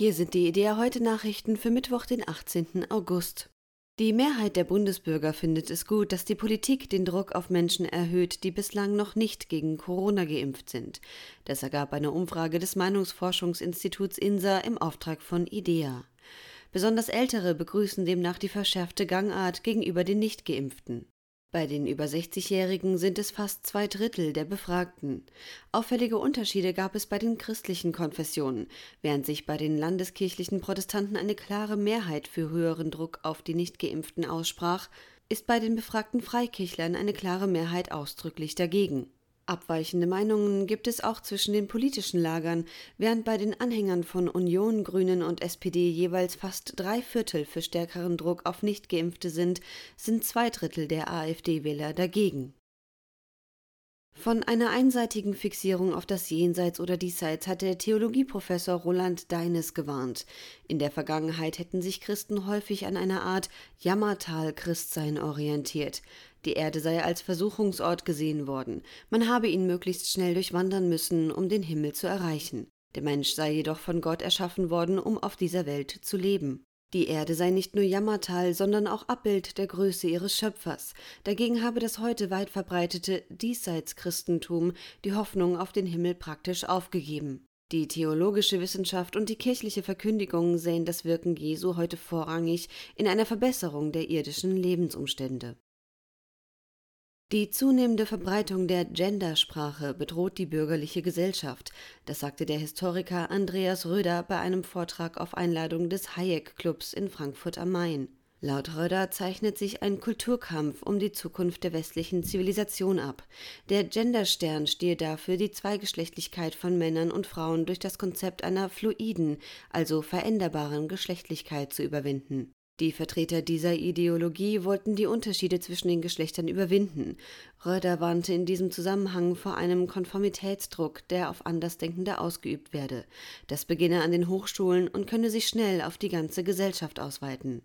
Hier sind die Idea heute Nachrichten für Mittwoch, den 18. August. Die Mehrheit der Bundesbürger findet es gut, dass die Politik den Druck auf Menschen erhöht, die bislang noch nicht gegen Corona geimpft sind. Das ergab eine Umfrage des Meinungsforschungsinstituts INSA im Auftrag von IDEA. Besonders Ältere begrüßen demnach die verschärfte Gangart gegenüber den Nichtgeimpften. Bei den über 60-Jährigen sind es fast zwei Drittel der Befragten. Auffällige Unterschiede gab es bei den christlichen Konfessionen. Während sich bei den landeskirchlichen Protestanten eine klare Mehrheit für höheren Druck auf die Nichtgeimpften aussprach, ist bei den befragten Freikirchlern eine klare Mehrheit ausdrücklich dagegen. Abweichende Meinungen gibt es auch zwischen den politischen Lagern, während bei den Anhängern von Union, Grünen und SPD jeweils fast drei Viertel für stärkeren Druck auf Nichtgeimpfte sind, sind zwei Drittel der AfD-Wähler dagegen. Von einer einseitigen Fixierung auf das Jenseits oder Diesseits hat der Theologieprofessor Roland Deines gewarnt. In der Vergangenheit hätten sich Christen häufig an einer Art Jammertal-Christsein orientiert. Die Erde sei als Versuchungsort gesehen worden. Man habe ihn möglichst schnell durchwandern müssen, um den Himmel zu erreichen. Der Mensch sei jedoch von Gott erschaffen worden, um auf dieser Welt zu leben. Die Erde sei nicht nur Jammertal, sondern auch Abbild der Größe ihres Schöpfers. Dagegen habe das heute weit verbreitete Diesseitschristentum die Hoffnung auf den Himmel praktisch aufgegeben. Die theologische Wissenschaft und die kirchliche Verkündigung sehen das Wirken Jesu heute vorrangig in einer Verbesserung der irdischen Lebensumstände. Die zunehmende Verbreitung der Gendersprache bedroht die bürgerliche Gesellschaft. Das sagte der Historiker Andreas Röder bei einem Vortrag auf Einladung des Hayek-Clubs in Frankfurt am Main. Laut Röder zeichnet sich ein Kulturkampf um die Zukunft der westlichen Zivilisation ab. Der Genderstern stehe dafür, die Zweigeschlechtlichkeit von Männern und Frauen durch das Konzept einer fluiden, also veränderbaren Geschlechtlichkeit zu überwinden. Die Vertreter dieser Ideologie wollten die Unterschiede zwischen den Geschlechtern überwinden. Röder warnte in diesem Zusammenhang vor einem Konformitätsdruck, der auf Andersdenkende ausgeübt werde. Das beginne an den Hochschulen und könne sich schnell auf die ganze Gesellschaft ausweiten.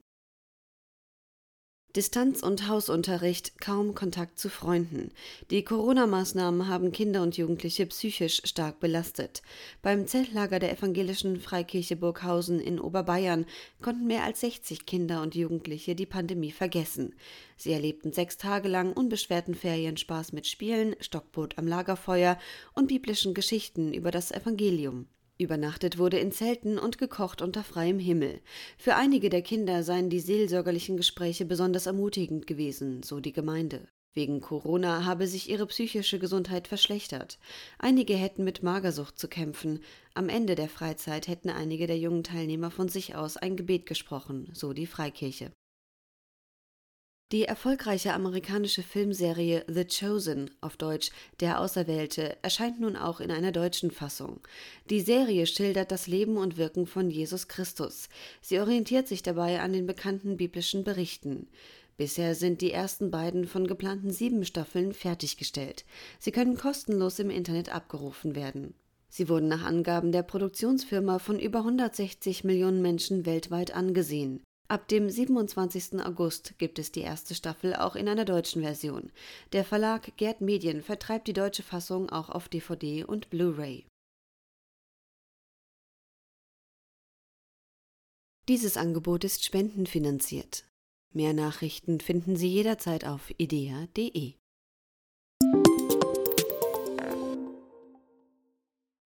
Distanz- und Hausunterricht, kaum Kontakt zu Freunden. Die Corona-Maßnahmen haben Kinder und Jugendliche psychisch stark belastet. Beim Zeltlager der evangelischen Freikirche Burghausen in Oberbayern konnten mehr als 60 Kinder und Jugendliche die Pandemie vergessen. Sie erlebten sechs Tage lang unbeschwerten Ferienspaß mit Spielen, Stockboot am Lagerfeuer und biblischen Geschichten über das Evangelium. Übernachtet wurde in Zelten und gekocht unter freiem Himmel. Für einige der Kinder seien die seelsorgerlichen Gespräche besonders ermutigend gewesen, so die Gemeinde. Wegen Corona habe sich ihre psychische Gesundheit verschlechtert. Einige hätten mit Magersucht zu kämpfen. Am Ende der Freizeit hätten einige der jungen Teilnehmer von sich aus ein Gebet gesprochen, so die Freikirche. Die erfolgreiche amerikanische Filmserie The Chosen auf Deutsch Der Auserwählte erscheint nun auch in einer deutschen Fassung. Die Serie schildert das Leben und Wirken von Jesus Christus. Sie orientiert sich dabei an den bekannten biblischen Berichten. Bisher sind die ersten beiden von geplanten sieben Staffeln fertiggestellt. Sie können kostenlos im Internet abgerufen werden. Sie wurden nach Angaben der Produktionsfirma von über 160 Millionen Menschen weltweit angesehen. Ab dem 27. August gibt es die erste Staffel auch in einer deutschen Version. Der Verlag Gerd Medien vertreibt die deutsche Fassung auch auf DVD und Blu-ray. Dieses Angebot ist spendenfinanziert. Mehr Nachrichten finden Sie jederzeit auf idea.de.